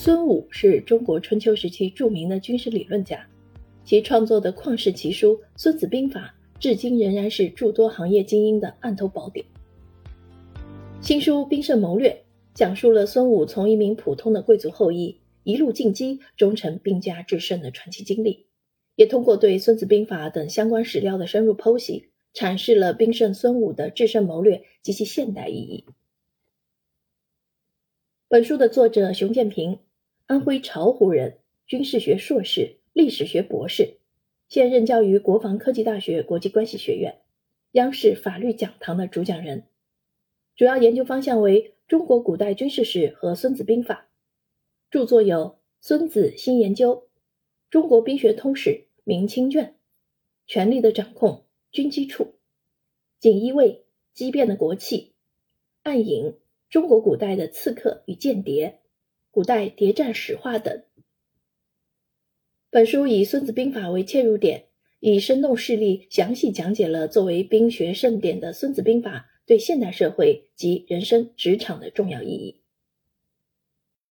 孙武是中国春秋时期著名的军事理论家，其创作的旷世奇书《孙子兵法》至今仍然是诸多行业精英的案头宝典。新书《兵圣谋略》讲述了孙武从一名普通的贵族后裔一路进击，终成兵家制胜的传奇经历，也通过对《孙子兵法》等相关史料的深入剖析，阐释了兵圣孙武的制胜谋略及其现代意义。本书的作者熊建平。安徽巢湖人，军事学硕士、历史学博士，现任教于国防科技大学国际关系学院，央视法律讲堂的主讲人，主要研究方向为中国古代军事史和《孙子兵法》，著作有《孙子新研究》《中国兵学通史明清卷》《权力的掌控》《军机处》《锦衣卫机变的国器》《暗影》《中国古代的刺客与间谍》。古代谍战史话等。本书以《孙子兵法》为切入点，以生动事例详细讲解了作为兵学盛典的《孙子兵法》对现代社会及人生职场的重要意义。